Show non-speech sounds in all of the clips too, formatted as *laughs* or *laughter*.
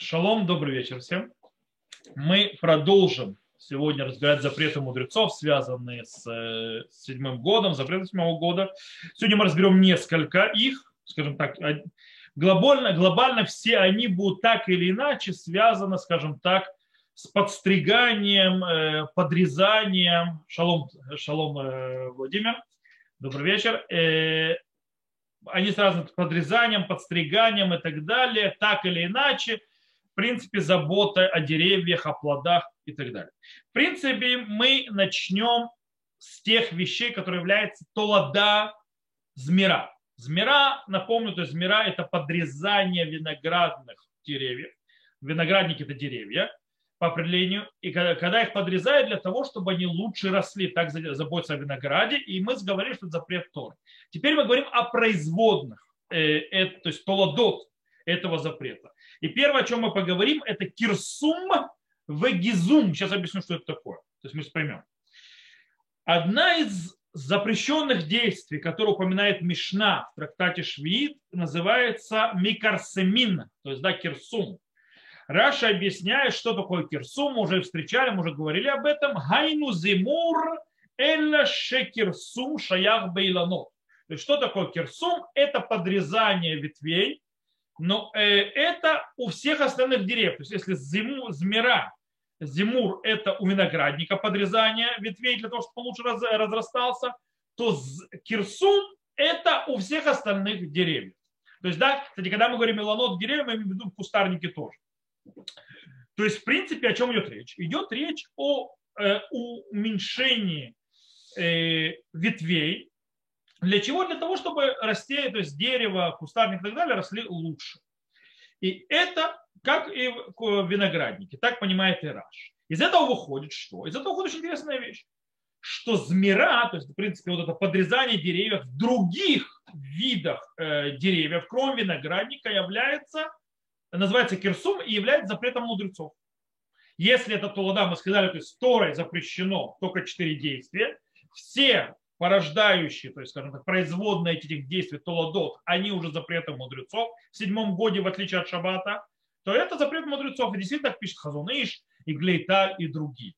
Шалом, добрый вечер всем. Мы продолжим сегодня разбирать запреты мудрецов, связанные с э, седьмым годом, запреты седьмого года. Сегодня мы разберем несколько их, скажем так, глобально, глобально все они будут так или иначе связаны, скажем так, с подстриганием, э, подрезанием. Шалом, шалом э, Владимир, добрый вечер они связаны с подрезанием, подстриганием и так далее, так или иначе, принципе, забота о деревьях, о плодах и так далее. В принципе, мы начнем с тех вещей, которые являются толода змира. Змира, напомню, то есть змира это подрезание виноградных деревьев. Виноградники это деревья по определению, и когда их подрезают для того, чтобы они лучше росли, так заботятся о винограде, и мы говорили, что это запрет Торы. Теперь мы говорим о производных, э, это, то есть толодот этого запрета. И первое, о чем мы поговорим, это кирсум вегизум. Сейчас объясню, что это такое. То есть мы поймем. Одна из запрещенных действий, которую упоминает Мишна в трактате Швид, называется микарсемин, то есть да, кирсум. Раша объясняет, что такое кирсум, мы уже встречали, мы уже говорили об этом. Гайну зимур элла шекирсум шаях бейланот. То есть что такое кирсум? Это подрезание ветвей, но э, это у всех остальных деревьев. То есть если зиму, змира, зимур это у виноградника подрезание ветвей для того, чтобы он лучше раз, разрастался, то кирсум это у всех остальных деревьев. То есть, да, кстати, когда мы говорим меланот деревья, мы имеем в виду кустарники тоже. То есть, в принципе, о чем идет речь? Идет речь о э, уменьшении э, ветвей. Для чего? Для того, чтобы расти, то есть дерево, кустарник и так далее росли лучше. И это как и в винограднике, так понимает Ираш. Из этого выходит что? Из этого выходит очень интересная вещь, что змира, то есть, в принципе, вот это подрезание деревьев в других видах э, деревьев, кроме виноградника, является называется кирсум и является запретом мудрецов. Если это Толода, мы сказали, то есть Торой запрещено только четыре действия, все порождающие, то есть, скажем так, производные этих действий Толодот, они уже запретом мудрецов в седьмом годе, в отличие от Шаббата, то это запрет мудрецов. И действительно так пишет Хазуныш, и Глейта, и другие.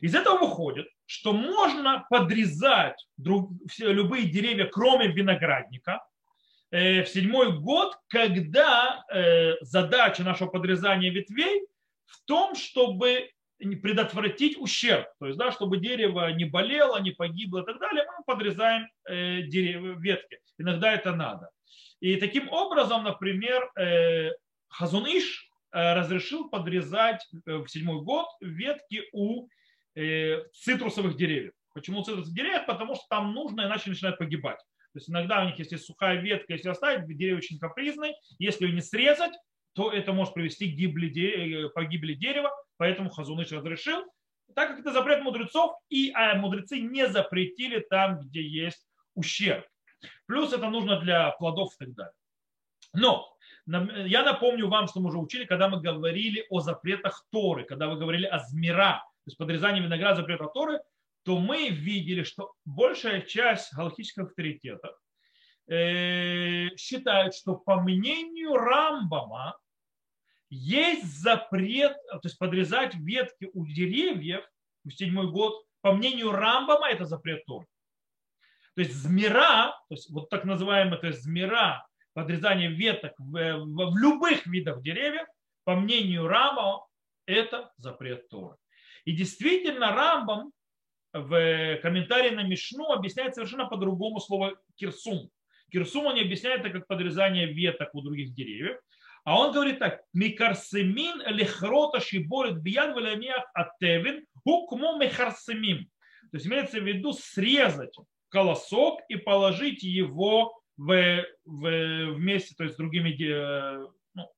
Из этого выходит, что можно подрезать друг, все, любые деревья, кроме виноградника, Э, в седьмой год, когда э, задача нашего подрезания ветвей в том, чтобы предотвратить ущерб, то есть, да, чтобы дерево не болело, не погибло и так далее, мы подрезаем э, деревья, ветки. Иногда это надо. И таким образом, например, Хазуныш разрешил подрезать в седьмой год ветки у цитрусовых деревьев. Почему цитрусовых деревьев? Потому что там нужно, иначе начинает погибать. То есть иногда у них, если сухая ветка, если оставить, дерево очень капризный, если ее не срезать, то это может привести к гибели, э, погибели дерева, поэтому Хазуныч разрешил, так как это запрет мудрецов, и а мудрецы не запретили там, где есть ущерб. Плюс это нужно для плодов и так далее. Но я напомню вам, что мы уже учили, когда мы говорили о запретах Торы, когда вы говорили о змира, то есть подрезании винограда запрета Торы, то мы видели, что большая часть галактических авторитетов э, считают, что по мнению Рамбама есть запрет, то есть подрезать ветки у деревьев в седьмой год, по мнению Рамбама это запрет Тор. То есть змира, то есть вот так называемая то есть змира, подрезание веток в, в, в любых видах деревьев, по мнению Рамбама, это запрет Торы. И действительно Рамбам в комментарии на Мишну объясняет совершенно по-другому слово кирсум. Кирсум он не объясняет это как подрезание веток у других деревьев, а он говорит так, микарсемин лихрота шиборит бияд валямиях атевин хукму мехарсемим. То есть имеется в виду срезать колосок и положить его в, в, вместе то есть, с другими ну,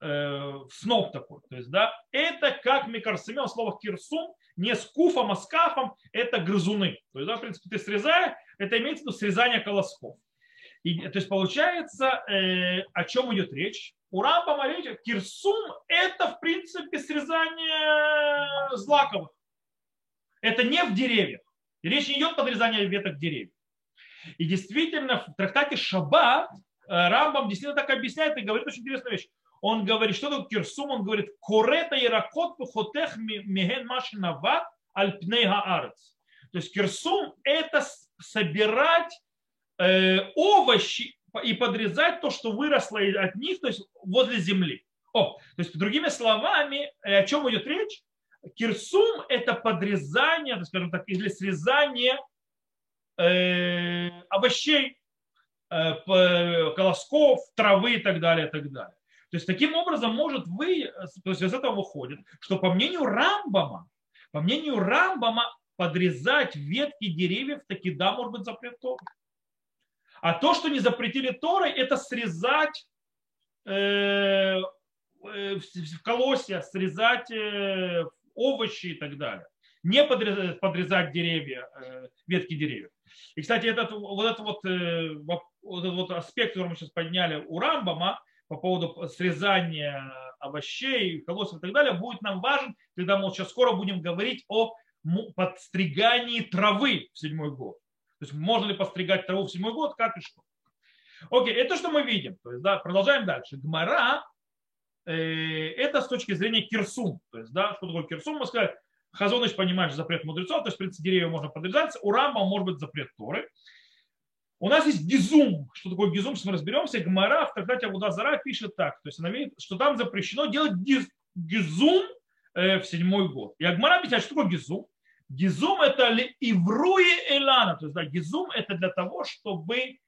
э, в сноп такой. То есть, да, это как микарсемин, слово кирсум не с куфом, а с кафом, это грызуны. То есть, да, в принципе, ты срезаешь, это имеется в виду срезание колосков. И, то есть получается, э, о чем идет речь? У Рамбама речь, кирсум это в принципе срезание злаковых. Это не в деревьях. речь не идет о подрезании веток деревьев. И действительно, в трактате Шаббат э, Рамбам действительно так объясняет и говорит очень интересную вещь. он говорит, что такое кирсум? Он говорит, корета иракот пухотех меген машинава альпней хаарец. То есть кирсум – это собирать овощи и подрезать то, что выросло от них, то есть возле земли. О, то есть, другими словами, э, о чем идет речь? Кирсум – это подрезание, скажем так, или срезание э, овощей, э, колосков, травы и так далее, и так далее. То есть таким образом может вы, то есть из этого выходит, что по мнению Рамбама, по мнению Рамбама, подрезать ветки деревьев таки да, может быть запрет Торы. А то, что не запретили Торой, это срезать э, э, в колосья, срезать э, овощи и так далее. Не подрезать, подрезать деревья, э, ветки деревьев. И, кстати, этот, вот этот вот, э, вот этот вот аспект, который мы сейчас подняли у Рамбама, по поводу срезания овощей, колосьев и так далее, будет нам важен, когда мы сейчас скоро будем говорить о подстригании травы в седьмой год. То есть можно ли постригать траву в седьмой год, как и что. Окей, это что мы видим. То есть, да, продолжаем дальше. Гмара э, это с точки зрения кирсум. То есть, да, что такое кирсум? Мы сказали, Хазоныч понимает запрет мудрецов, то есть, в принципе, деревья можно подрезать. У Рамба может быть запрет Торы. У нас есть гизум. Что такое гизум, если мы разберемся. Гмара в Тагдате Абуда Зара пишет так. То есть она видит, что там запрещено делать гизум э, в седьмой год. И Агмара объясняет, что такое гизум. Гизум это ли ивруи элана. То есть да, гизум это для того, чтобы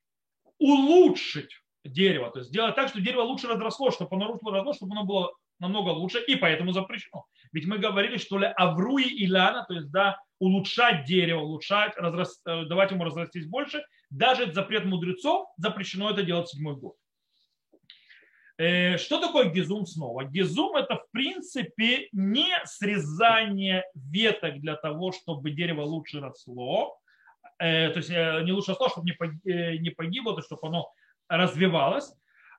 улучшить дерево. То есть сделать так, что дерево лучше разросло, чтобы оно разросло, чтобы оно было намного лучше, и поэтому запрещено. Ведь мы говорили, что ли авруи илана, то есть да, улучшать дерево, улучшать, разрас, э, давать ему разрастись больше, даже запрет мудрецов, запрещено это делать седьмой год. Э, что такое гизум снова? Гизум это в принципе не срезание веток для того, чтобы дерево лучше росло, э, то есть не лучше росло, чтобы не погибло, то чтобы оно развивалось,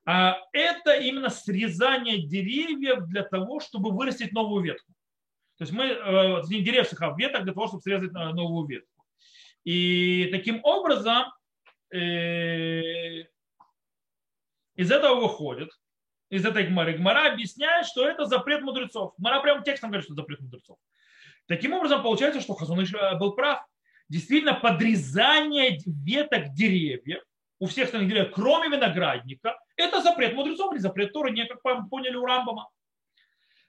а это именно срезание деревьев для того, чтобы вырастить новую ветку. То есть мы э, не деревьев, а веток для того, чтобы срезать э, новую ветку. И таким образом э, из этого выходит, из этой гмары, гмара объясняет, что это запрет мудрецов. Гмара прямо текстом говорит, что это запрет мудрецов. Таким образом, получается, что Хазуныш был прав. Действительно, подрезание веток деревьев у всех остальных деревьев, кроме виноградника, это запрет мудрецов или запрет Торы, не как поняли у Рамбама.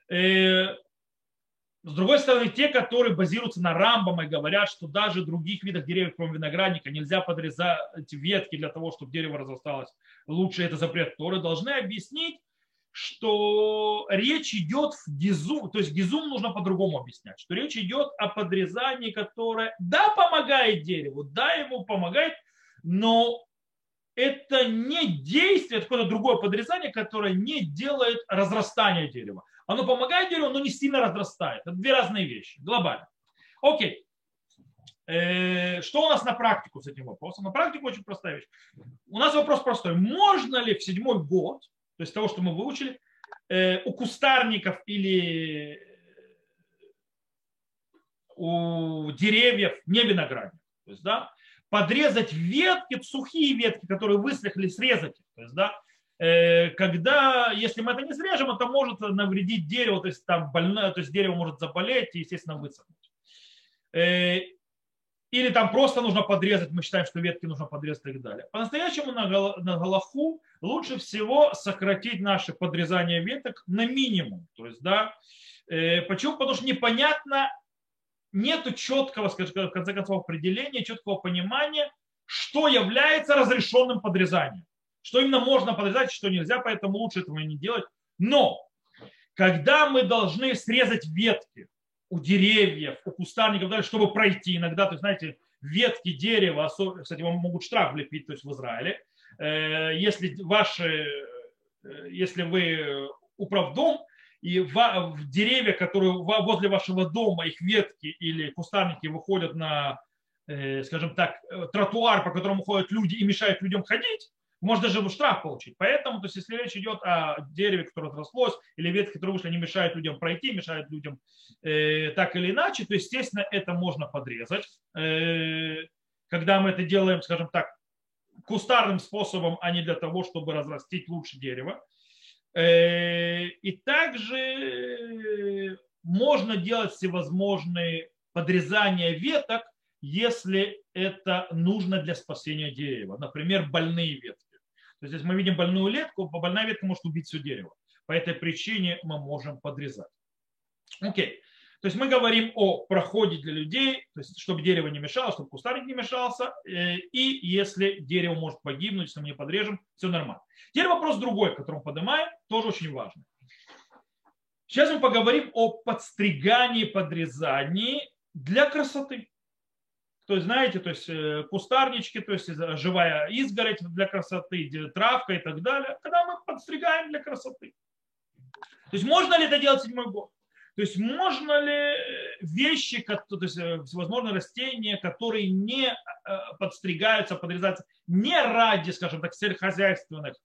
Э, с другой стороны, те, которые базируются на Рамбама и говорят, что даже других видах деревьев, кроме виноградника, нельзя подрезать ветки для того, чтобы дерево разрасталось лучше, это запрет Торы, должны объяснить, что речь идет в гизум, то есть гизум нужно по-другому объяснять, что речь идет о подрезании, которое, да, помогает дереву, да, ему помогает, но это не действие, это какое-то другое подрезание, которое не делает разрастания дерева. Оно помогает дереву, но не сильно разрастает. Это две разные вещи, глобально. Окей. Э, что у нас на практику с этим вопросом? На практику очень простая вещь. У нас вопрос простой. Можно ли в седьмой год, то есть того, что мы выучили, э, у кустарников или у деревьев, не виноградников, то есть, да, подрезать ветки, сухие ветки, которые высохли, срезать их. То есть, да, э, когда, если мы это не срежем, это может навредить дереву, то есть там больное, то есть дерево может заболеть и, естественно, высохнуть. Э, или там просто нужно подрезать, мы считаем, что ветки нужно подрезать и так далее. По-настоящему на, на Галаху лучше всего сократить наше подрезание веток на минимум. То есть, да, э, почему? Потому что непонятно, нет четкого, скажем, в конце концов, определения, четкого понимания, что является разрешенным подрезанием. Что именно можно подрезать, что нельзя, поэтому лучше этого не делать. Но когда мы должны срезать ветки у деревьев, у кустарников, чтобы пройти иногда, то есть, знаете, ветки дерева, кстати, вам могут штраф влепить, то есть в Израиле, если ваши, э, если вы управдом, и в, деревья, которые возле вашего дома, их ветки или кустарники выходят на, э, скажем так, э, тротуар, по которому ходят люди и мешают людям ходить, можно даже штраф получить. Поэтому, то есть, если речь идет о дереве, которое отрослось, или ветки, которые вышли, они мешают людям пройти, мешают людям э, так или иначе, то, естественно, это можно подрезать. Э, когда мы это делаем, скажем так, кустарным способом, а не для того, чтобы разрастить лучше дерево. Э, и также можно делать всевозможные подрезания веток, если это нужно для спасения дерева. Например, больные ветки. То есть, если мы видим больную ветку, больная ветка может убить все дерево. По этой причине мы можем подрезать. Окей. То есть мы говорим о проходе для людей, то есть чтобы дерево не мешало, чтобы кустарник не мешался, э, и если дерево может погибнуть, если мы не подрежем, все нормально. Теперь вопрос другой, который мы поднимаем, тоже очень важный. Сейчас мы поговорим о подстригании, подрезании для красоты. То есть, знаете, то есть э, кустарнички, то есть живая изгородь для красоты, травка и так далее, когда мы подстригаем для красоты. То есть можно ли это делать седьмой год? То есть можно ли вещи, то есть э, всевозможные растения, которые не э, подстригаются, подрезаются не ради, скажем так, сельскохозяйственных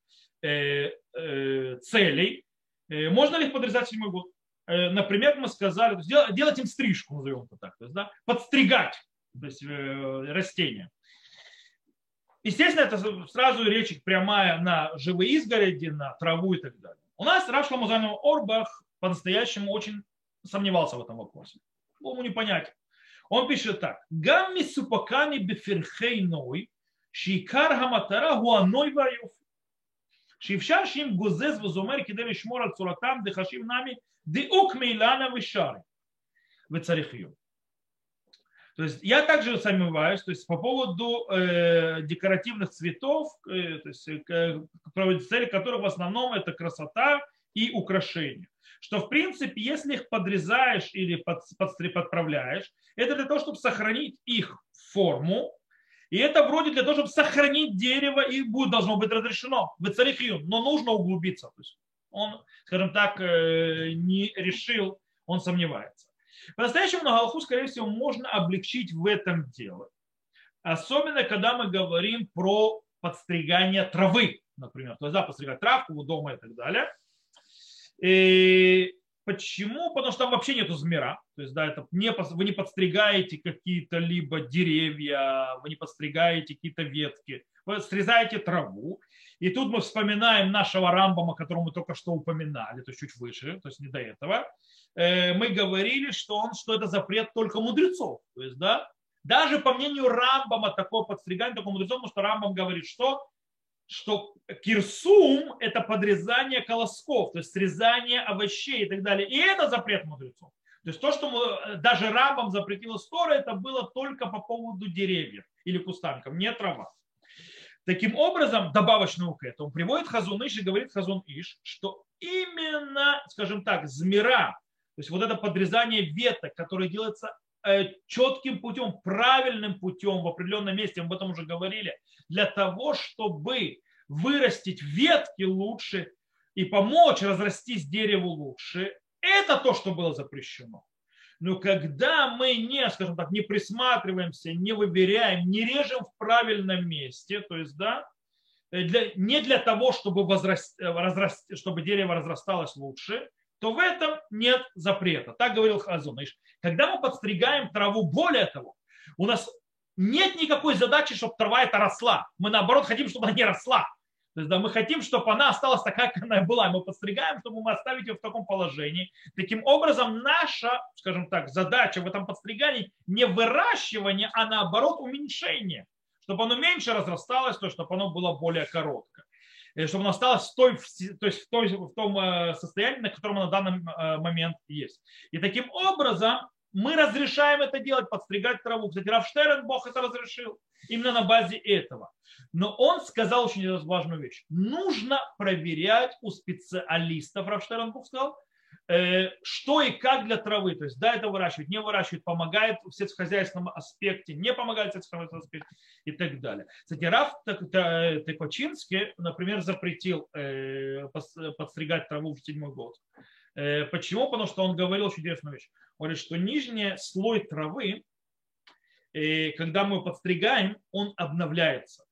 целей, можно ли их подрезать в седьмой год? Например, мы сказали, делать им стрижку, назовем это так, то есть, да, подстригать то есть растения. Естественно, это сразу речь прямая на живые изгороди, на траву и так далее. У нас Рав Шломузанов Орбах по-настоящему очень сомневался в этом вопросе. Было ему непонятен. Он пишет так. Гамми супаками беферхей ной, шикар хаматара гуаной ваюф. שאפשר שאם גוזז וזומר כדי לשמור על צורתם דחשיב נמי דיוק מאילנה ושרי וצריך יום. То есть я также сомневаюсь, то есть по поводу э, декоративных цветов, э, то есть, э, цели которых в основном это красота и украшение. Что в принципе, если их подрезаешь или под, подправляешь, это для того, чтобы сохранить их форму, и это вроде для того, чтобы сохранить дерево, и будет, должно быть разрешено. в Выцарихию, но нужно углубиться. То есть он, скажем так, э, не решил, он сомневается. По-настоящему на Галаху, скорее всего, можно облегчить в этом дело. Особенно, когда мы говорим про подстригание травы, например. То есть, да, подстригать травку у дома и так далее. И почему? Потому что там вообще нету змера. То есть, да, это не, вы не подстригаете какие-то либо деревья, вы не подстригаете какие-то ветки. Вы срезаете траву. И тут мы вспоминаем нашего Рамбама, которого мы только что упоминали, то есть чуть выше, то есть не до этого. Э, мы говорили, что, он, что это запрет только мудрецов. То есть, да, даже по мнению Рамбама такое подстригание только мудрецов, потому что Рамбам говорит, что что кирсум – это подрезание колосков, то есть срезание овощей и так далее. И это запрет мудрецов. То есть то, что даже Рамбам запретил Тора, это было только по поводу деревьев или кустарников, не трава. Таким образом, добавочную к этому приводит Хазун Иш и говорит Хазун Иш, что именно, скажем так, змира, то есть вот это подрезание веток, которое делается четким путем, правильным путем в определенном месте, мы об этом уже говорили, для того, чтобы вырастить ветки лучше и помочь разрастись дереву лучше, это то, что было запрещено. Но когда мы не, скажем так, не присматриваемся, не выбираем, не режем в правильном месте, то есть, да, э, для, не для того, чтобы, возраст, э, разраст, чтобы дерево разрасталось лучше, то в этом нет запрета. Так говорил Хазон. Когда мы подстригаем траву, более того, у нас нет никакой задачи, чтобы трава эта росла. Мы наоборот хотим, чтобы она не росла. То есть да, мы хотим, чтобы она осталась такая, как она была. Мы подстригаем, чтобы мы оставить ее в таком положении. Таким образом, наша, скажем так, задача в этом подстригании не выращивание, а наоборот уменьшение. Чтобы оно меньше разрасталось, то чтобы оно было более короткое. Чтобы оно осталось в, той, то есть в, той, в том э, состоянии, на котором оно на данный э, момент есть. И таким образом мы разрешаем это делать, подстригать траву. Кстати, Рафштерн Бог это разрешил именно на базе этого. Но он сказал очень важную вещь. Нужно проверять у специалистов, Рафштерн Бог сказал, что и как для травы. То есть, да, это выращивать, не выращивать, помогает в сельскохозяйственном аспекте, не помогает в сельскохозяйственном аспекте и так далее. Кстати, Раф Теквачинский, например, запретил э, подстригать траву в седьмой год. Э, почему? Потому что он говорил очень вещь. Он говорит, что нижний слой травы, когда мы подстригаем, он обновляется.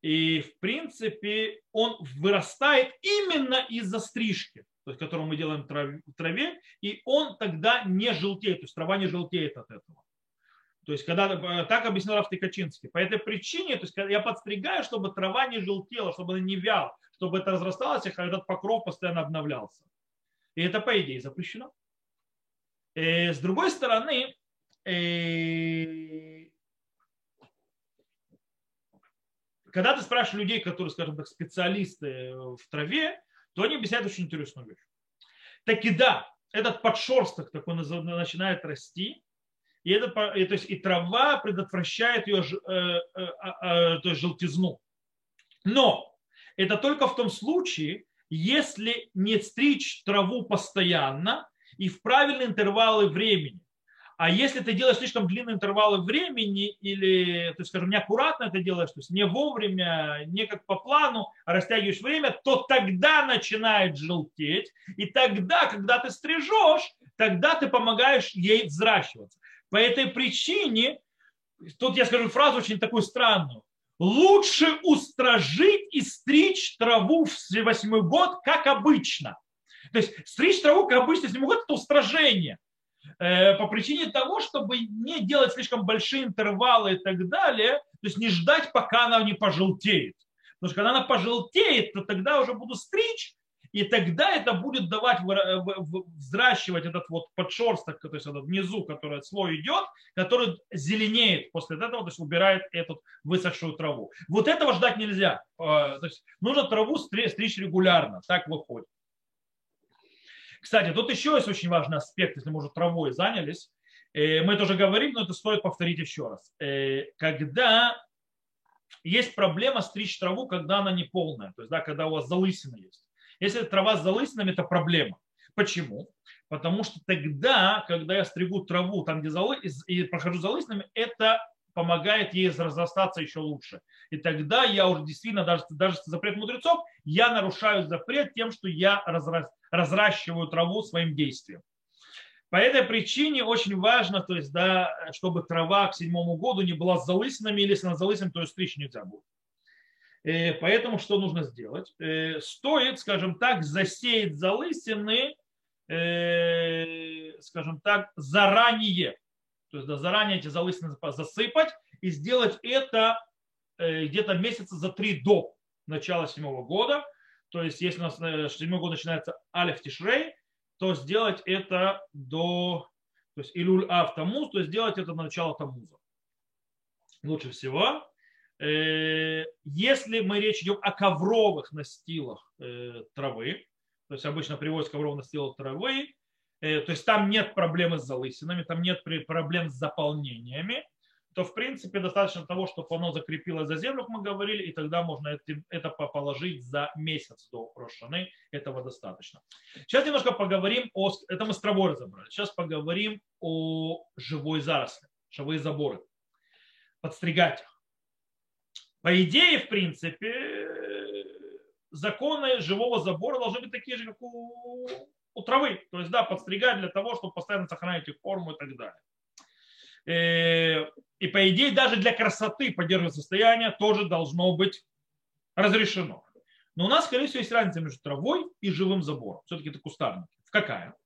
И, в принципе, он вырастает именно из-за стрижки то есть, которую мы делаем в траве, и он тогда не желтеет, то есть трава не желтеет от этого. То есть, когда э, так объяснил Раф Тыкачинский. По этой причине, то есть, я подстригаю, чтобы трава не желтела, чтобы она не вяла, чтобы это разрасталось, и этот покров постоянно обновлялся. И это, по идее, запрещено. И, э, с другой стороны, и, когда ты спрашиваешь людей, которые, скажем так, специалисты в траве, то они объясняют очень интересную вещь. Так и да, этот подшерсток такой начинает расти, и, это, и, то есть, и трава предотвращает ее э, э, э, то есть, желтизну. Но это только в том случае, если не стричь траву постоянно и в правильные интервалы времени. А если ты делаешь слишком длинные интервалы времени или, то есть, скажем, неаккуратно это делаешь, то есть не вовремя, не как по плану, а растягиваешь время, то тогда начинает желтеть. И тогда, когда ты стрижешь, тогда ты помогаешь ей взращиваться. По этой причине, тут я скажу фразу очень такую странную, лучше устражить и стричь траву в восьмой год, как обычно. То есть стричь траву, как обычно, в восьмой год, это устражение. Э, по причине того, чтобы не делать слишком большие интервалы и так далее, то есть не ждать, пока она не пожелтеет. Потому что когда она пожелтеет, то тогда уже буду стричь, и тогда это будет давать, взращивать этот вот подшерсток, то есть этот внизу, который слой идет, который зеленеет после этого, то есть убирает эту высохшую траву. Вот этого ждать нельзя. А, то есть нужно траву стричь регулярно, так выходит. Кстати, тут еще есть очень важный аспект, если мы уже травой занялись. Э, мы тоже говорим, но это стоит повторить еще раз. Э, когда есть проблема стричь траву, когда она не полная, то есть да, когда у вас залысина есть. Если трава с залысинами, это проблема. Почему? Потому что тогда, когда я стригу траву там, где залы, и прохожу залысинами, это помогает ей разрастаться еще лучше. И тогда я уже действительно, даже, даже запрет мудрецов, я нарушаю запрет тем, что я разра, разращиваю траву своим действием. По этой причине очень важно, то есть, да, чтобы трава к седьмому году не была с залысинами, или если она залысинами, то ее стричь нельзя будет. Э, поэтому что нужно сделать? Э, стоит, скажем так, засеять залысины, э, скажем так, заранее. То есть да, заранее эти залысины засыпать и сделать это где-то месяца за три до начала седьмого года. То есть если у нас седьмой год начинается Алиф Тишрей, то сделать это до то есть Илюль Ав Тамуз, то есть сделать это до начала Тамуза. Лучше всего. Э, если мы речь идем о ковровых настилах э, травы, то есть обычно приводится ковровых настилов травы, э, то есть там нет проблемы с залысинами, там нет проблем с заполнениями, то в принципе достаточно того, чтобы оно закрепилось за землю, как мы говорили, и тогда можно это положить за месяц до Рошаны, этого достаточно. Сейчас немножко поговорим о, это мы с травой разобрали, сейчас поговорим о живой заросли, живые заборы, подстригать их. По идее, в принципе, законы живого забора должны быть такие же, как у, у травы. То есть, да, подстригать для того, чтобы постоянно сохранять их форму и так далее. Э, и по идее, даже для красоты поддерживать состояние тоже должно быть разрешено. Но у нас, скорее всего, есть разница между травой и живым забором. Все-таки это кустарники. Какая?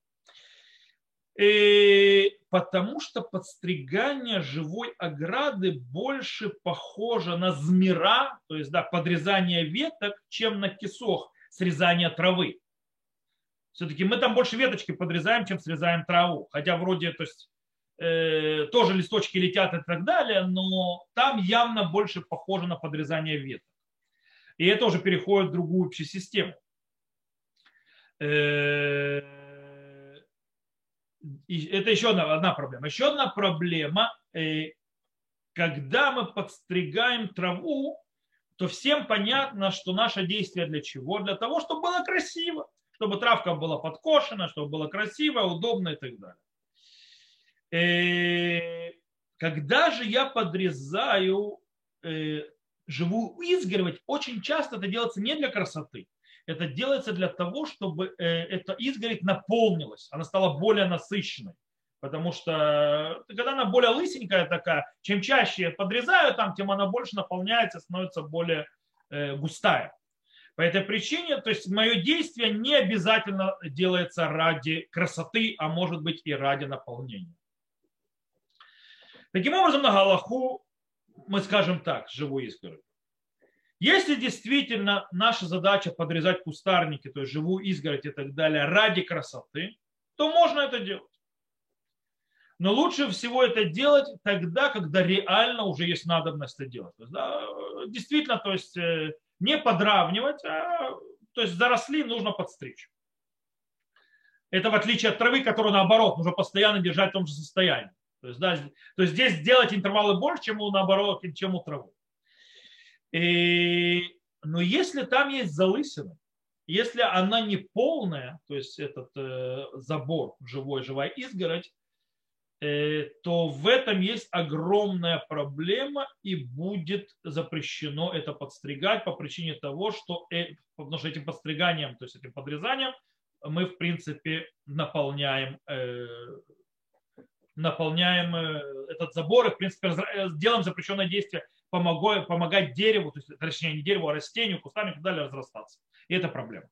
И потому что подстригание живой ограды больше похоже на змира, то есть да, подрезание веток, чем на кисох, срезание травы. Все-таки мы там больше веточки подрезаем, чем срезаем траву. Хотя вроде, то есть, э, тоже листочки летят и так далее, но там явно больше похоже на подрезание веток. И это уже переходит в другую общую систему. Э, это еще одна, одна проблема. Еще одна проблема, э, когда мы подстригаем траву, то всем понятно, что наше действие для чего? Для того, чтобы было красиво, чтобы травка была подкошена, чтобы было красиво, удобно и так далее. Э, когда же я подрезаю э, живую изгородь, очень часто это делается не для красоты, это делается для того, чтобы э, эта изгородь наполнилась, она стала более насыщенной. Потому что когда она более лысенькая такая, чем чаще я подрезаю там, тем она больше наполняется, становится более э, густая. По этой причине, то есть мое действие не обязательно делается ради красоты, а может быть и ради наполнения. Таким образом, на Галаху мы скажем так, живой изгородь. Если действительно наша задача подрезать кустарники, то есть живую изгородь и так далее ради красоты, то можно это делать. Но лучше всего это делать тогда, когда реально уже есть надобность это делать. То есть, да, действительно, то есть э, не подравнивать, а то есть заросли нужно подстричь. Это в отличие от травы, которую наоборот нужно постоянно держать в том же состоянии. То есть, да, то есть здесь делать интервалы больше, чем у наоборот, чем у травы. И, но если там есть залысина, если она не полная, то есть этот э, забор живой, живая изгородь, то в этом есть огромная проблема и будет запрещено это подстригать по причине того, что, э, потому что этим подстриганием, то есть этим подрезанием мы в принципе наполняем э, наполняем э, этот забор и, в принципе, э, делаем запрещенное действие помогать, помогать дереву, то есть, точнее, не дереву, а растению, кустам и так далее разрастаться. И это проблема.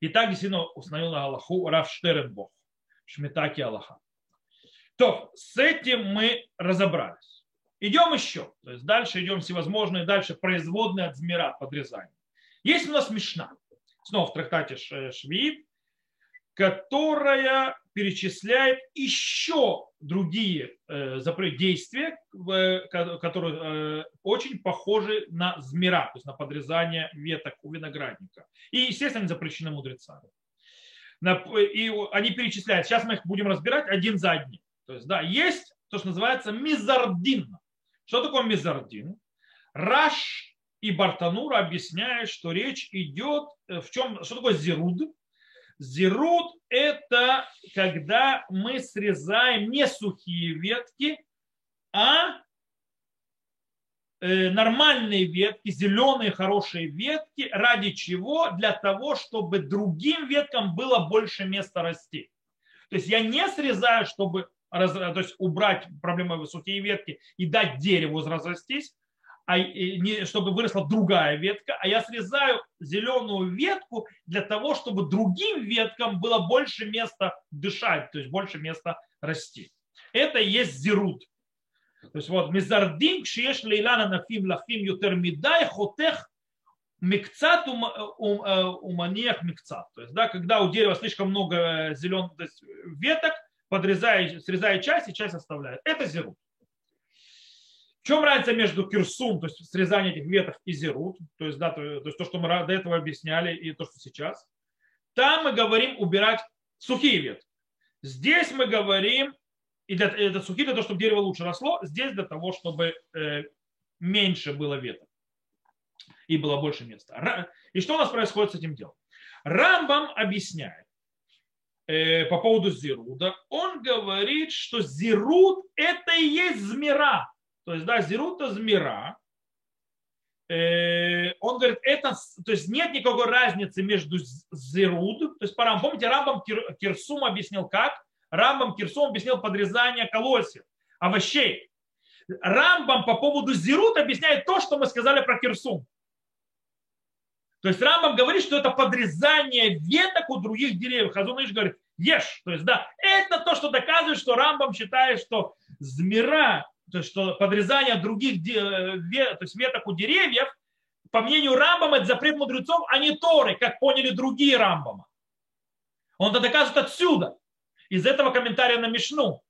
И так действительно установил на Аллаху Раф Штеренбох, Шмитаки Аллаха. То, с этим мы разобрались. Идем еще. То есть дальше идем всевозможные, дальше производные от змира подрезания. Есть у нас Мишна. Снова в трактате Швид, которая перечисляет еще другие э, действия, которые э, очень похожи на змира, то есть на подрезание веток у виноградника. И, естественно, они запрещены мудрецами. И они перечисляют, сейчас мы их будем разбирать один за одним. То есть, да, есть то, что называется мизардин. Что такое мизардин? Раш и Бартанура объясняют, что речь идет, э, в чем, что такое зируд? Зирут – это когда мы срезаем не сухие ветки, а э, нормальные ветки, зеленые хорошие ветки. Ради чего? Для того, чтобы другим веткам было больше места расти. То есть я не срезаю, чтобы то есть убрать проблемы высокие ветки и дать дереву разрастись, а не, чтобы выросла другая ветка, а я срезаю зеленую ветку для того, чтобы другим веткам было больше места дышать, то есть больше места расти. Это и есть зерут. То есть вот мизардин кшиеш лейлана нафим лахим ютер мидай хотех микцат уманиях микцат. То есть, да, когда у дерева слишком много зеленых веток, подрезая, срезая часть и часть оставляет. Это зерут. В чем разница между кирсум, то есть срезание этих веток, и зерут, то есть, да, то, то есть то, что мы до этого объясняли, и то, что сейчас. Там мы говорим убирать сухие ветки. Здесь мы говорим, и для, это сухие для того, чтобы дерево лучше росло, здесь для того, чтобы э, меньше было веток и было больше места. И что у нас происходит с этим делом? Рамбам объясняет э, по поводу зируда. Он говорит, что зируд это и есть змира. То есть, да, зирута змира, э, он говорит, это, то есть нет никакой разницы между зируд, то есть по Рамбам, помните, Рамбам Кирсум объяснил как? Рамбам Кирсум объяснил подрезание колосьев, овощей. Рамбам по поводу зирут объясняет то, что мы сказали про Кирсум. То есть Рамбам говорит, что это подрезание веток у других деревьев. Хазуныш говорит, ешь. То есть, да, это то, что доказывает, что Рамбам считает, что змира то есть что подрезание других то есть веток у деревьев, по мнению Рамбама, это запрет мудрецов, а не Торы, как поняли другие Рамбама. Он это доказывает отсюда, из этого комментария на Мишну.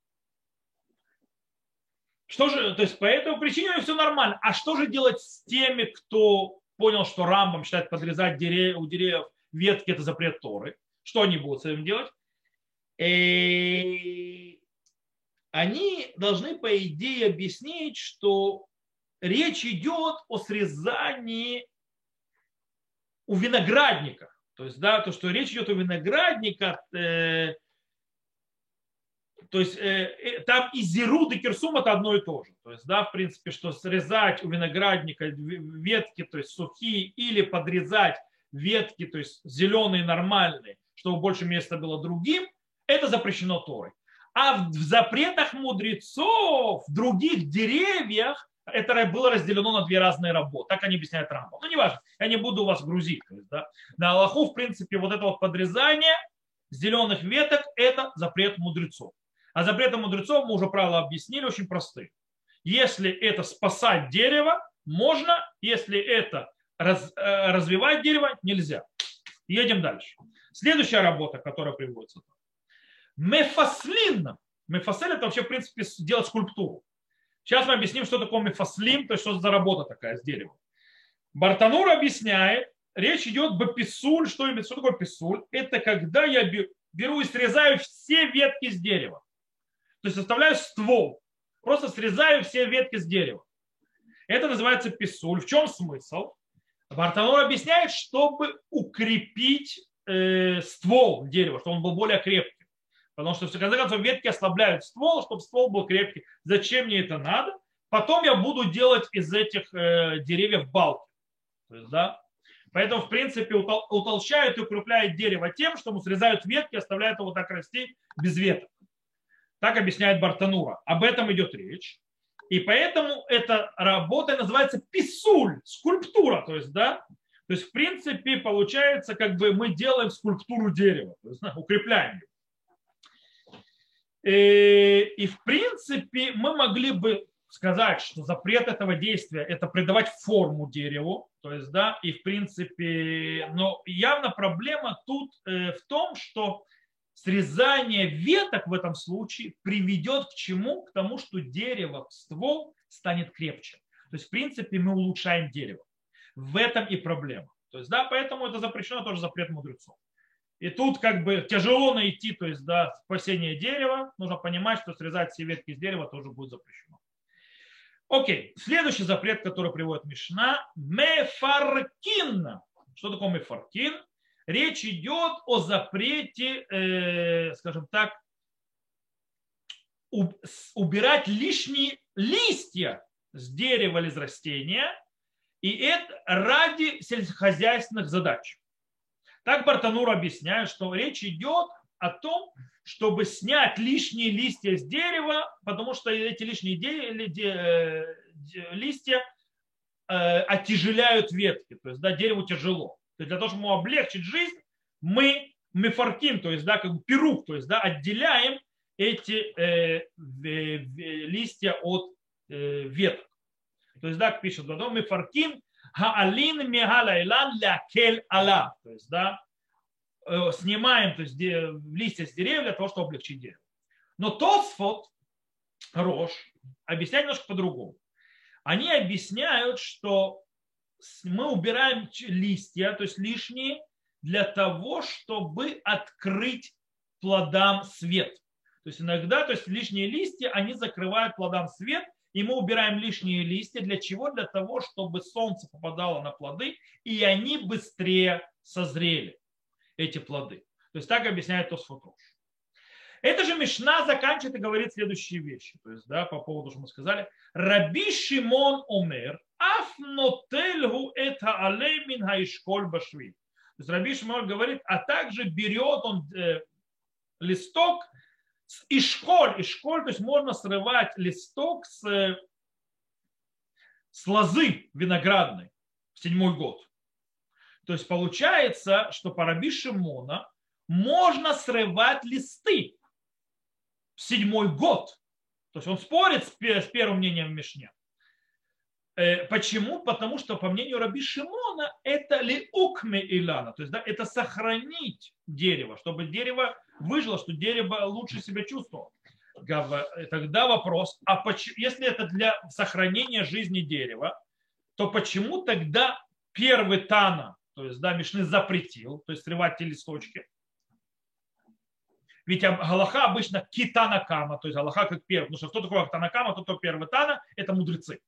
Что же, то есть по этой причине все нормально. А что же делать с теми, кто понял, что Рамбам считает подрезать дерев, у деревьев ветки это запрет Торы? Что они будут с этим делать? И они должны, по идее, объяснить, что речь идет о срезании у виноградника. То есть, да, то, что речь идет о виноградниках, э, то есть э, э, там и зерут, и кирсум это одно и то же. То есть, да, в принципе, что срезать у виноградника ветки, то есть сухие, или подрезать ветки, то есть зеленые, нормальные, чтобы больше места было другим, это запрещено Торой. А в запретах мудрецов, в других деревьях, это было разделено на две разные работы. Так они объясняют Рамбам. Ну, не важно, я не буду вас грузить. То есть, да. На Аллаху, в принципе, вот это вот подрезание зеленых веток – это запрет мудрецов. А запреты мудрецов мы уже правила объяснили, очень простые. Если это спасать дерево, можно, если это раз, э, развивать дерево, нельзя. Едем дальше. Следующая работа, которая приводится. Мефаслин. Мефаслин это вообще, в принципе, делать скульптуру. Сейчас мы объясним, что такое мефаслим, то есть что за работа такая с деревом. Бартанур объясняет, речь идет баписуль. Что, что такое писуль? Это когда я беру и срезаю все ветки с дерева. То есть оставляю ствол. Просто срезаю все ветки с дерева. Это называется писуль. В чем смысл? Бартанур объясняет, чтобы укрепить э, ствол дерева, чтобы он был более крепкий. Потому что, в конце концов, ветки ослабляют ствол, чтобы ствол был крепкий. Зачем мне это надо? Потом я буду делать из этих э, деревьев балки. То есть, да? Поэтому, в принципе, утолщают и укрепляют дерево тем, что ему срезают ветки, оставляют его так расти без веток. Так объясняет Бартанура. Об этом идет речь. И поэтому эта работа называется писуль, скульптура. То есть, да, то есть, в принципе, получается, как бы мы делаем скульптуру дерева, то есть, укрепляем его. И, э, и в принципе мы могли бы сказать, что запрет этого действия – это придавать форму дереву, то есть, да, и в принципе, но явно проблема тут э, в том, что срезание веток в этом случае приведет к чему? К тому, что дерево, ствол станет крепче. То есть, в принципе, мы улучшаем дерево. В этом и проблема. То есть, да, поэтому это запрещено, тоже запрет мудрецов. И тут как бы тяжело найти, то есть, да, спасение дерева. Нужно понимать, что срезать все ветки из дерева тоже будет запрещено. Окей, следующий запрет, который приводит Мишна, мефаркин. Что такое мефаркин? Речь идет о запрете, э, скажем так, убирать лишние листья с дерева или из растения, и это ради сельскохозяйственных задач. Так Бартанур объясняет, что речь идет о том, чтобы снять лишние листья с дерева, потому что эти лишние э, листья э, оттяжеляют ветки, то есть да, дереву тяжело. То есть для того, чтобы ему облегчить жизнь, мы мефарким, то есть да, как бы пирук, то есть да, отделяем эти э, листья от э, веток. То есть, да, пишет потом, мефарким хаалин мегалайлан лякель ала. То есть, да, э, снимаем то есть, листья с деревьев для того, чтобы облегчить дерево. Но Тосфот, Рош, объясняет немножко по-другому. Они объясняют, что мы убираем листья, то есть лишние, для того, чтобы открыть плодам свет. То есть иногда, то есть лишние листья, они закрывают плодам свет, и мы убираем лишние листья. Для чего? Для того, чтобы солнце попадало на плоды, и они быстрее созрели, эти плоды. То есть так объясняет Тосфотрош. Это же Мишна заканчивает и говорит следующие вещи. То есть, да, по поводу, что мы сказали. Раби Шимон Омер, афнотельгу это алей мин хаишколь башви. То есть Раби Шимон говорит, а также берет он э, листок и школь, и школь, то есть можно срывать листок с, с лозы виноградной в седьмой год. То есть получается, что по Раби Шимона можно срывать листы в седьмой год. То есть он спорит с первым мнением в Мишне. Э, почему? Потому что, по мнению Раби Шимона, это ли укме илана, то есть да, это сохранить дерево, чтобы дерево выжило, что дерево лучше себя чувствовало. Тогда вопрос, а почему, если это для сохранения жизни дерева, то почему тогда первый Тана, то есть да, Мишны запретил, то есть срывать те листочки, ведь Галаха обычно китанакама, то есть Галаха как первый. Потому что кто такой Танакама, кто первый Тана, это мудрецы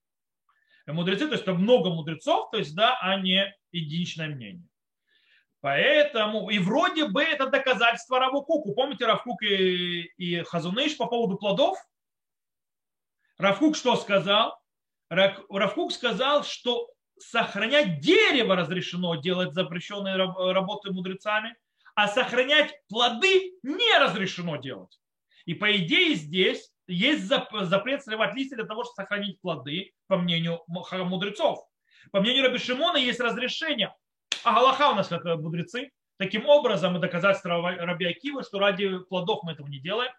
мудрецы, то есть это много мудрецов, то есть, да, а не единичное мнение. Поэтому, и вроде бы это доказательство Равукуку. Помните Равкук и, и Хазуныш по поводу плодов? Равкук что сказал? Равкук сказал, что сохранять дерево разрешено делать запрещенные работы мудрецами, а сохранять плоды не разрешено делать. И по идее здесь есть запрет срывать листья для того, чтобы сохранить плоды, по мнению мудрецов. По мнению Раби Шимона есть разрешение. А Галаха у нас как мудрецы. Таким образом, и доказательство Раби Акивы, что ради плодов мы этого не делаем.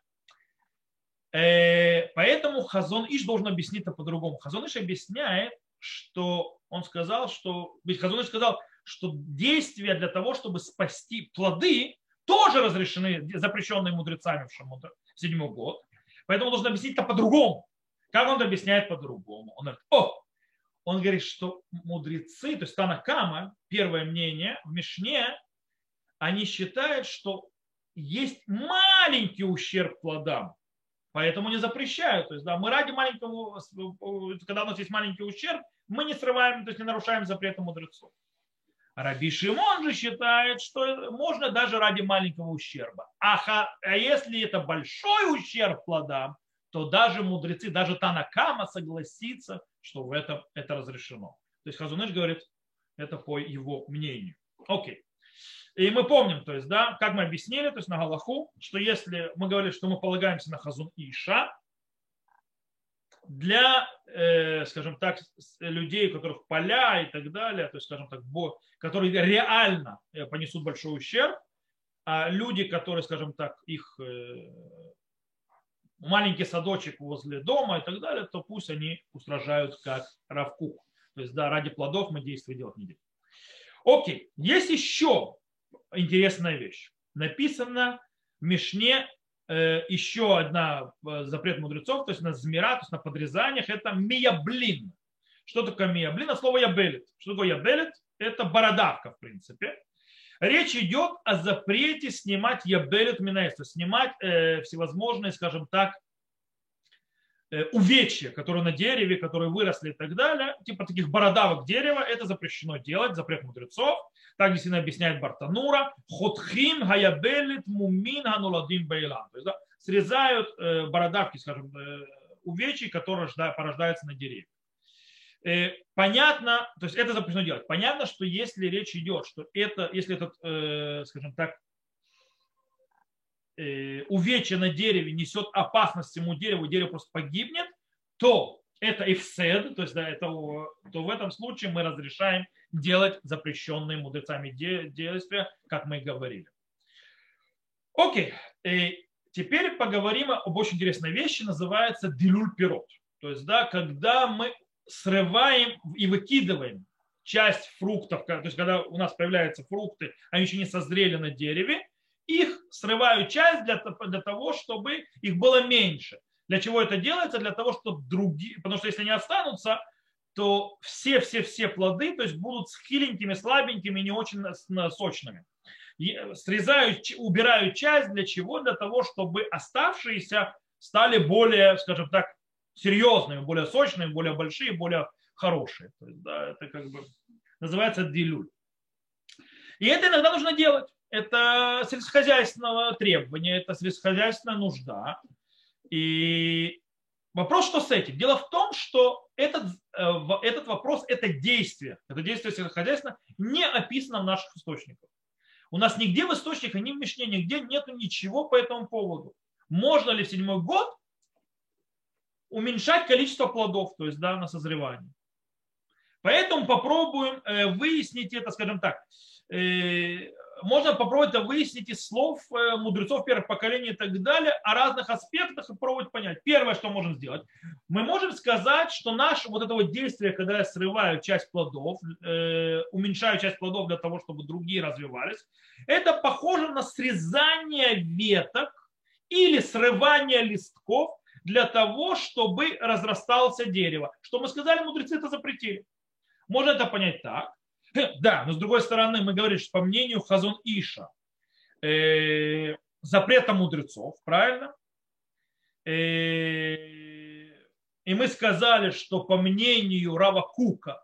Э, поэтому Хазон Иш должен объяснить это по-другому. Хазон Иш объясняет, что он сказал, что... Ведь Хазон Иш сказал, что действия для того, чтобы спасти плоды, тоже разрешены, запрещенные мудрецами в Шамудр, в седьмой год. Поэтому он должен объяснить это по-другому. Как он объясняет по-другому? Он говорит, о, он говорит, что мудрецы, то есть Танакама, первое мнение в Мишне, они считают, что есть маленький ущерб плодам, поэтому не запрещают. То есть, да, мы ради маленького, когда у нас есть маленький ущерб, мы не срываем, то есть не нарушаем запреты мудрецов. Раби Шимон же считает, что можно даже ради маленького ущерба. А, а если это большой ущерб плодам, то даже мудрецы, даже Танакама согласится, что в этом это разрешено. То есть Хазуныш говорит, это по его мнению. Окей. И мы помним, то есть, да, как мы объяснили, то есть на Галаху, что если мы говорили, что мы полагаемся на Хазун Иша, для, э, скажем так, людей, у которых поля и так далее, то есть, скажем так, которые реально э, понесут большой ущерб, а люди, которые, скажем так, их э, маленький садочек возле дома и так далее, то пусть они устражают как равку. То есть, да, ради плодов мы действия делать не делаем. Окей, есть еще интересная вещь. Написано в Мишне еще одна э, запрет мудрецов, то есть на змира, то есть на подрезаниях, это мияблин. Что такое мияблин? А слово ябелит. Что такое ябелит? Это бородавка, в принципе. Речь идет о запрете снимать ябелит минаэс, то есть снимать э, всевозможные, скажем так, э, увечья, которые на дереве, которые выросли и так далее, типа таких бородавок дерева, это запрещено делать, запрет мудрецов. Так действительно объясняет Бартанура. Хотхим хаябелит мумин хануладим бейлан. То есть да, срезают э, бородавки, скажем, э, увечий, которые порождаются на деревьях. Э, понятно, то есть это запрещено делать. Понятно, что если речь идет, что это, если этот, э, скажем так, э, увечье на дереве несет опасность всему дереву, дерево просто погибнет, то это ифсед, то есть да, это, то в этом случае мы разрешаем делать запрещенные мудрецами действия, как мы и говорили. Окей, и теперь поговорим об очень интересной вещи, называется дилюль пирот. То есть, да, когда мы срываем и выкидываем часть фруктов, то есть когда у нас появляются фрукты, они еще не созрели на дереве, их срывают часть для, для того, чтобы их было меньше. Для чего это делается? Для того, чтобы другие, потому что если они останутся, то все-все-все плоды то есть будут хиленькими, слабенькими, не очень сочными. И срезают, убирают часть для чего? Для того, чтобы оставшиеся стали более, скажем так, серьезными, более сочными, более большие, более хорошие. То есть, да, это как бы называется дилюль. И это иногда нужно делать. Это сельскохозяйственного требования, это сельскохозяйственная нужда. И вопрос, что с этим? Дело в том, что этот, э, этот вопрос, это действие, это действие сельскохозяйственное не описано в наших источниках. У нас нигде в источниках, ни в Мишне, нигде нет ничего по этому поводу. Можно ли в седьмой год уменьшать количество плодов, то есть да, на созревание. Поэтому попробуем э, выяснить это, скажем так, э, можно попробовать это выяснить из слов э, мудрецов первых поколений и так далее о разных аспектах и пробовать понять. Первое, что можем сделать, мы можем сказать, что наше вот это вот действие, когда я срываю часть плодов, уменьшаю часть плодов для того, чтобы другие развивались, это похоже на срезание веток или срывание листков для того, чтобы разрастался дерево. Что мы сказали, мудрецы это запретили. Можно это понять так. *laughs* Да, но с другой стороны, мы говорим, что по мнению Хазон Иша, э, запрета мудрецов, правильно? Э, и мы сказали, что по мнению Рава Кука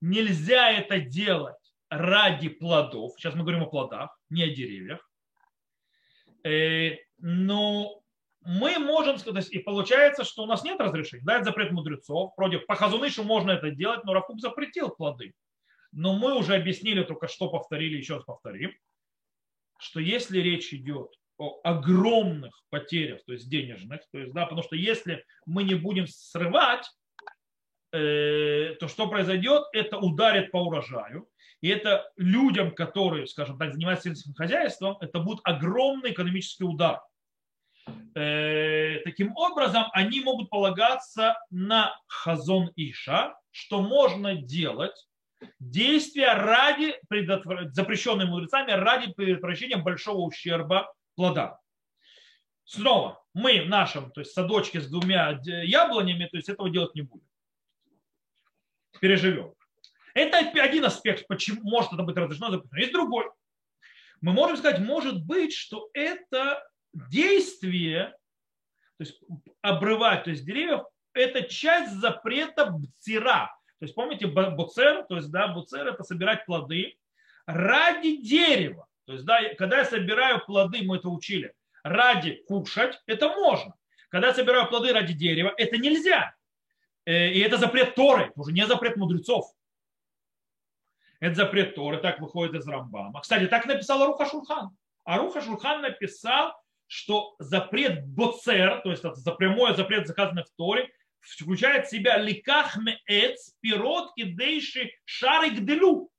нельзя это делать ради плодов. Сейчас мы говорим о плодах, не о деревьях. Э, но мы можем сказать, и получается, что у нас нет разрешения. Да, это запрет мудрецов. Против по Хазунышу можно это делать, но Рафук запретил плоды. Но мы уже объяснили, только что повторили, еще раз повторим, что если речь идет о огромных потерях, то есть денежных, то есть, да, потому что если мы не будем срывать, э, то что произойдет? Это ударит по урожаю. И это людям, которые, скажем так, занимаются сельским хозяйством, это будет огромный экономический удар. Э, таким образом, они могут полагаться на хазон Иша, что можно делать действия ради, запрещенные мудрецами, ради предотвращения большого ущерба плода. Снова, мы в нашем то есть, садочке с двумя яблонями, то есть этого делать не будем. Переживем. Это один аспект, почему может это быть разрешено, запрещено. Есть другой. Мы можем сказать, может быть, что это действие, то есть обрывать, то есть деревьев, это часть запрета бцира. То есть помните буцер, то есть да, буцер это собирать плоды ради дерева. То есть да, когда я собираю плоды, мы это учили, ради кушать, это можно. Когда я собираю плоды ради дерева, это нельзя. Э, и это запрет Торы, уже не запрет мудрецов. Это запрет Торы, так выходит из Рамбама. Кстати, так написал Аруха Шурхан. Аруха Шурхан написал, что запрет боцер, то есть это прямой запрет, заказанный в Торе, включает в себя ликах меэц, пирот и дейши шарик делю.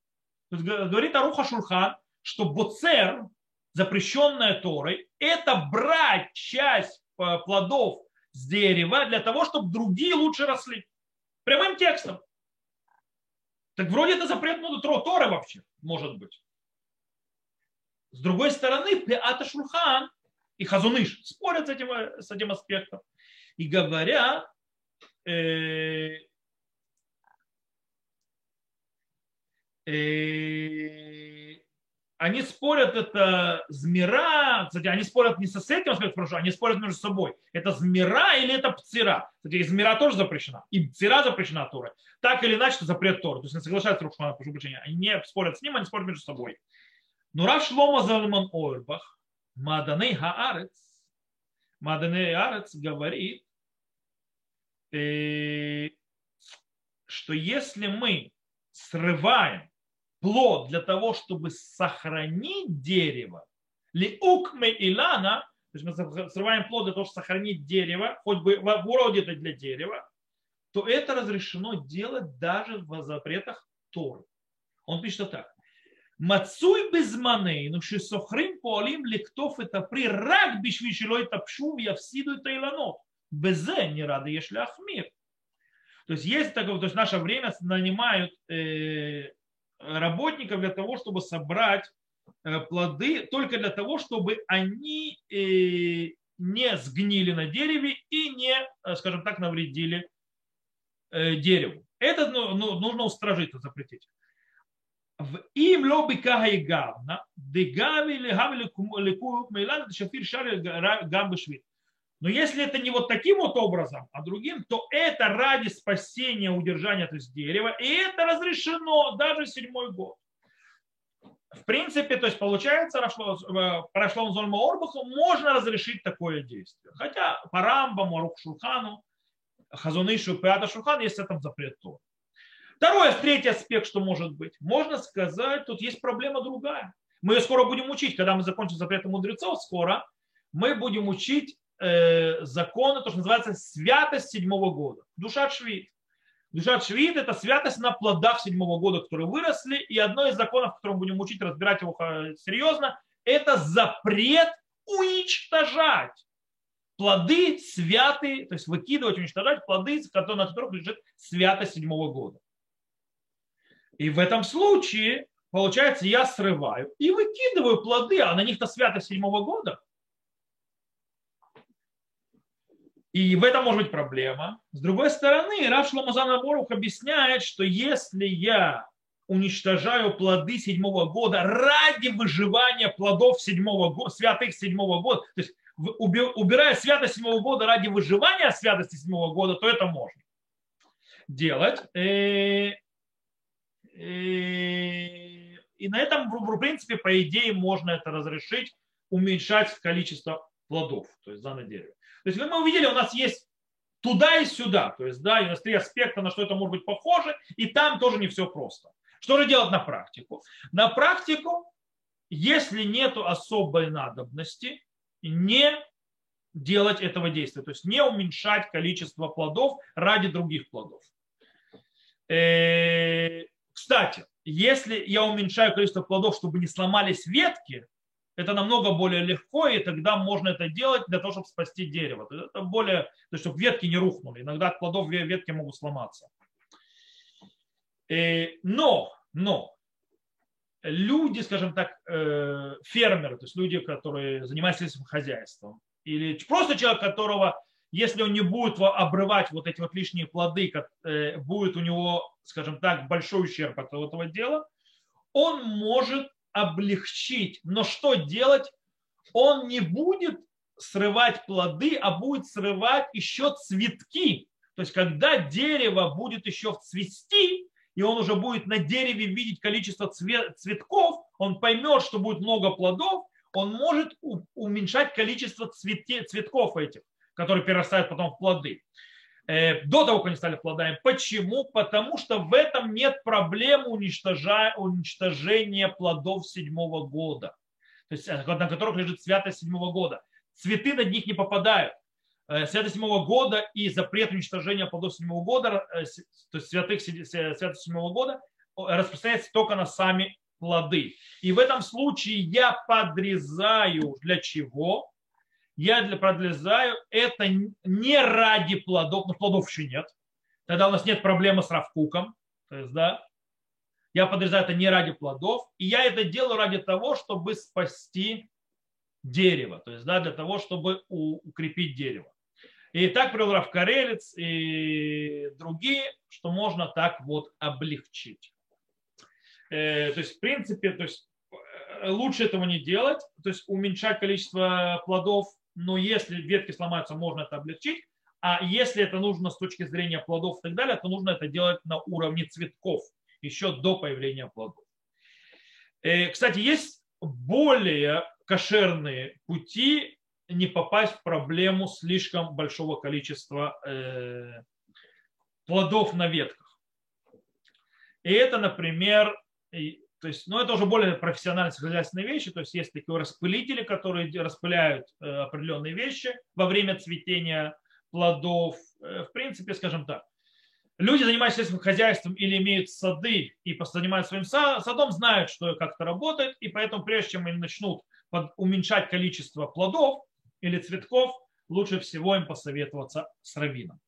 Говорит Аруха Шурхан, что боцер, запрещенная Торой, это брать часть э, плодов с дерева для того, чтобы другие лучше росли. Прямым текстом. Так вроде это запрет ну, Торы вообще, может быть. С другой стороны, Пеата Шурхан и Хазуныш спорят с этим, с этим аспектом. И говоря, э, э, они спорят, это змира, кстати, они спорят не со этим аспектом, прошу, они спорят между собой. Это змира или это пцира? Кстати, змира тоже запрещена, и пцира запрещена Торой. Так или иначе, это запрет Торы. То есть они соглашаются с прошу прощения. Они не спорят с ним, они спорят между собой. Но Рав Шлома Залман Ойрбах, Маданей Хаарец, Маданей Хаарец говорит, э, что если мы срываем плод для того, чтобы сохранить дерево, ли укме илана, то есть мы срываем плод для того, чтобы сохранить дерево, хоть бы в уроде это для дерева, то это разрешено делать даже в запретах Торы. Он пишет так. Мацуй безманей, ну что сохрим поалим лектов это при рак бишвишилой тапшу всиду это иланот. Безе не рады ешли ахмир. То есть есть такое, то есть в наше время нанимают э, работников для того, чтобы собрать э, плоды, только для того, чтобы они э, не сгнили на дереве и не, скажем так, навредили дереву. Это ну, ну, нужно устражить, запретить. В им лоби кага гавна, дегави легави леку мейлан, шафир шари гамбы швид. Но если это не вот таким вот образом, а другим, то это ради спасения удержания то есть дерева, и это разрешено даже седьмой год. В принципе, то есть получается, прошло Зольма Орбаху, можно разрешить такое действие. Хотя по Рамбаму, Арух Шурхану, Хазунышу, Пеата Шурхан есть этом запрет тоже. Второй, третий аспект, что может быть. Можно сказать, тут есть проблема другая. Мы ее скоро будем учить, когда мы закончим запреты мудрецов, скоро мы будем учить э, законы, то, что называется святость седьмого года. Душа швид. Душа швид – это святость на плодах седьмого года, которые выросли. И одно из законов, которым будем учить, разбирать его э, серьезно, это запрет уничтожать плоды святые, то есть выкидывать, уничтожать плоды, на которых лежит святость седьмого года. И в этом случае, получается, я срываю и выкидываю плоды, а на них-то святость седьмого года – И в этом может быть проблема. С другой стороны, Раф Шломазан Борух объясняет, что если я уничтожаю плоды седьмого года ради выживания плодов седьмого года, святых седьмого года, то есть убирая святость седьмого года ради выживания святости седьмого года, то это можно делать. Э, э, и на этом, в принципе, по идее, можно это разрешить, уменьшать количество плодов, то есть за на дереве. То есть, как мы увидели, у нас есть туда и сюда. То есть, да, у нас три аспекта, на что это может быть похоже, и там тоже не все просто. Что же делать на практику? На практику, если нет особой надобности, не делать этого действия, то есть не уменьшать количество плодов ради других плодов. Э, кстати, если я уменьшаю количество плодов, чтобы не сломались ветки, это намного более легко, и тогда можно это делать для того, чтобы спасти дерево. Это более, то есть, чтобы ветки не рухнули. Иногда от плодов ветки могут сломаться. Э, но, но, люди, скажем так, э, фермеры, то есть люди, которые занимаются сельским хозяйством, или просто человек, которого, если он не будет обрывать вот эти вот лишние плоды, э, будет у него, скажем так, большой ущерб от этого дела, он может облегчить. Но что делать? Он не будет срывать плоды, а будет срывать еще цветки. То есть, когда дерево будет еще цвести, и он уже будет на дереве видеть количество цветков, он поймет, что будет много плодов, он может уменьшать количество цветков этих, которые перерастают потом в плоды. Э, до того, как они стали плодами. Почему? Потому что в этом нет проблемы уничтожения плодов седьмого года, то есть э, на которых лежит святость седьмого года. Цветы на них не попадают. Э, святость седьмого года и запрет уничтожения плодов седьмого года, то есть святых святость седьмого года, распространяется только на сами плоды. И в этом случае я подрезаю для чего? Я для продлезаю это не ради плодов, но плодов еще нет. Тогда у нас нет проблемы с равкуком. То есть, да, я подрезаю это не ради плодов, и я это делаю ради того, чтобы спасти дерево, то есть да, для того, чтобы укрепить дерево. И так привел Рав Карелец и другие, что можно так вот облегчить. Э, то есть, в принципе, то есть, э, лучше этого не делать, то есть уменьшать количество плодов но если ветки сломаются, можно это облегчить. А если это нужно с точки зрения плодов и так далее, то нужно это делать на уровне цветков, еще до появления плодов. Э, кстати, есть более кошерные пути не попасть в проблему слишком большого количества э, плодов на ветках. И это, например, то есть, ну, это уже более профессиональные хозяйственные вещи. То есть, есть такие распылители, которые распыляют э, определенные вещи во время цветения плодов. Э, в принципе, скажем так, люди, занимающиеся хозяйством или имеют сады и занимаются своим садом, знают, что как это работает, и поэтому прежде чем они начнут уменьшать количество плодов или цветков, лучше всего им посоветоваться с раввином.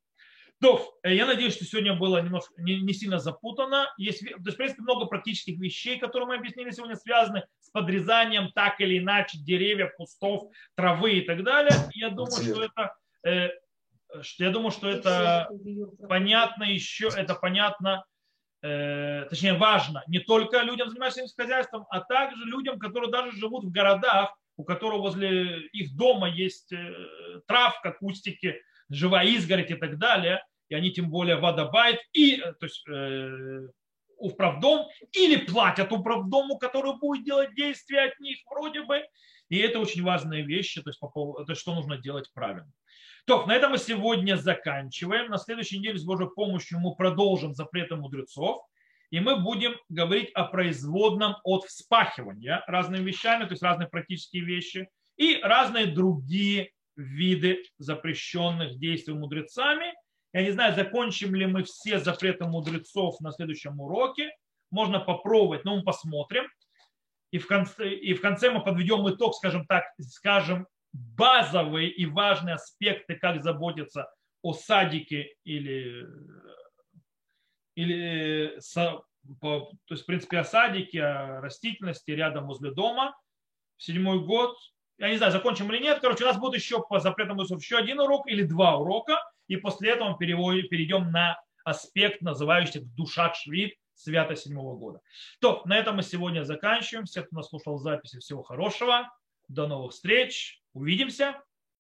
То, э, я надеюсь, что сегодня было немножко, не, не сильно запутано. Есть, то есть, в принципе, много практических вещей, которые мы объяснили сегодня, связаны с подрезанием так или иначе деревьев, кустов, травы и так далее. Я думаю, что это, э, я думаю, что это понятно еще, это понятно, э, точнее важно не только людям, занимающимся хозяйством, а также людям, которые даже живут в городах, у которых возле их дома есть э, травка, кустики, живая изгородь и так далее, и они тем более водобайт, и, э, то есть, э, управдом, или платят управдому, который будет делать действия от них вроде бы. И это очень важные вещи, то есть, по поводу, то есть что нужно делать правильно. То, на этом мы сегодня заканчиваем. На следующей неделе с Божьей помощью мы продолжим запреты мудрецов. И мы будем говорить о производном от вспахивания разными вещами, то есть разные практические вещи и разные другие виды запрещенных действий мудрецами. Я не знаю, закончим ли мы все запреты мудрецов на следующем уроке. Можно попробовать, но мы посмотрим. И в конце, и в конце мы подведем итог, скажем так, скажем, базовые и важные аспекты, как заботиться о садике или, или то есть, в принципе, о садике, о растительности рядом возле дома. Седьмой год я не знаю, закончим или нет. Короче, у нас будет еще по запретам высов еще один урок или два урока. И после этого мы перейдем на аспект, называющийся душа швид, свято седьмого года. То, на этом мы сегодня заканчиваем. Всех, кто нас слушал записи, всего хорошего. До новых встреч. Увидимся.